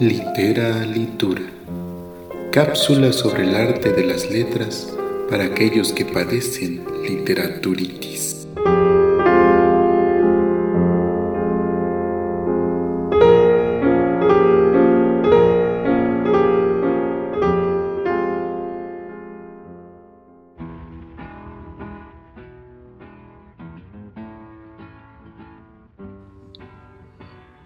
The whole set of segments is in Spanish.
Litera Litura. Cápsula sobre el arte de las letras para aquellos que padecen literaturitis.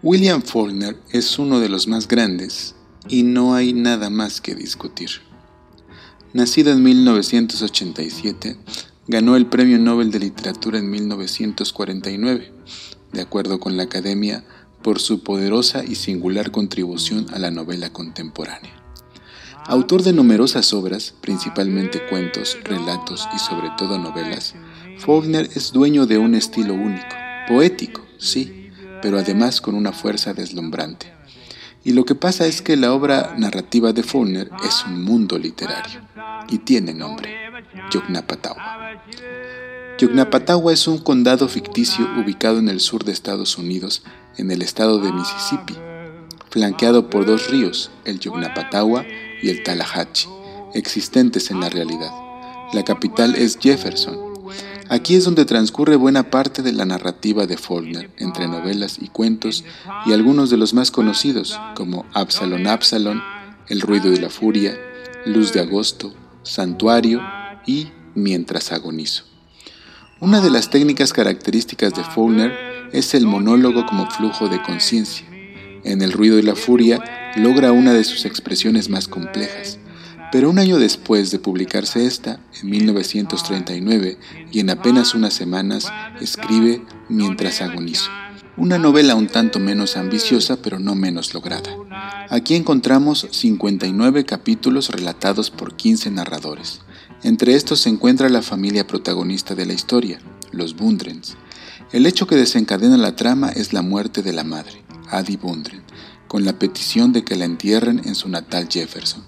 William Faulkner es uno de los más grandes y no hay nada más que discutir. Nacido en 1987, ganó el Premio Nobel de Literatura en 1949, de acuerdo con la Academia, por su poderosa y singular contribución a la novela contemporánea. Autor de numerosas obras, principalmente cuentos, relatos y sobre todo novelas, Faulkner es dueño de un estilo único, poético, sí, pero además con una fuerza deslumbrante. Y lo que pasa es que la obra narrativa de Faulkner es un mundo literario y tiene nombre, Yoknapatawá. Yoknapatawá es un condado ficticio ubicado en el sur de Estados Unidos, en el estado de Mississippi, flanqueado por dos ríos, el Yoknapatawá y el Tallahatchie, existentes en la realidad. La capital es Jefferson Aquí es donde transcurre buena parte de la narrativa de Faulkner, entre novelas y cuentos, y algunos de los más conocidos, como Absalón Absalón, El ruido de la furia, Luz de agosto, Santuario y Mientras agonizo. Una de las técnicas características de Faulkner es el monólogo como flujo de conciencia. En El ruido de la furia logra una de sus expresiones más complejas, pero un año después de publicarse esta, en 1939, y en apenas unas semanas, escribe Mientras agonizo. Una novela un tanto menos ambiciosa, pero no menos lograda. Aquí encontramos 59 capítulos relatados por 15 narradores. Entre estos se encuentra la familia protagonista de la historia, los Bundrens. El hecho que desencadena la trama es la muerte de la madre, Addie Bundren, con la petición de que la entierren en su natal Jefferson.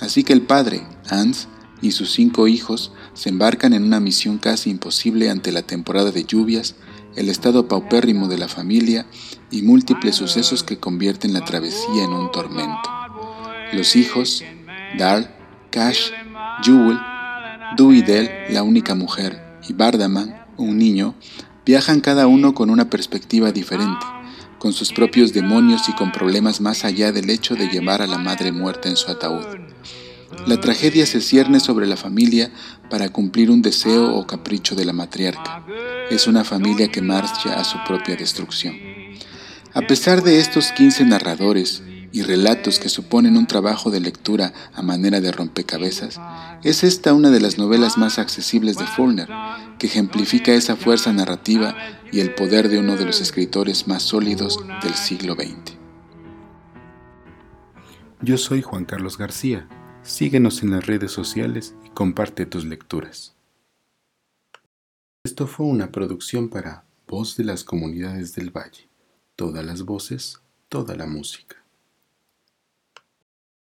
Así que el padre, Hans, y sus cinco hijos se embarcan en una misión casi imposible ante la temporada de lluvias, el estado paupérrimo de la familia y múltiples sucesos que convierten la travesía en un tormento. Los hijos, Dar, Cash, Jewel, Duidel, la única mujer, y Bardaman, un niño, viajan cada uno con una perspectiva diferente, con sus propios demonios y con problemas más allá del hecho de llevar a la madre muerta en su ataúd. La tragedia se cierne sobre la familia para cumplir un deseo o capricho de la matriarca. Es una familia que marcha a su propia destrucción. A pesar de estos 15 narradores y relatos que suponen un trabajo de lectura a manera de rompecabezas, es esta una de las novelas más accesibles de Faulkner, que ejemplifica esa fuerza narrativa y el poder de uno de los escritores más sólidos del siglo XX. Yo soy Juan Carlos García Síguenos en las redes sociales y comparte tus lecturas. Esto fue una producción para Voz de las Comunidades del Valle. Todas las voces, toda la música.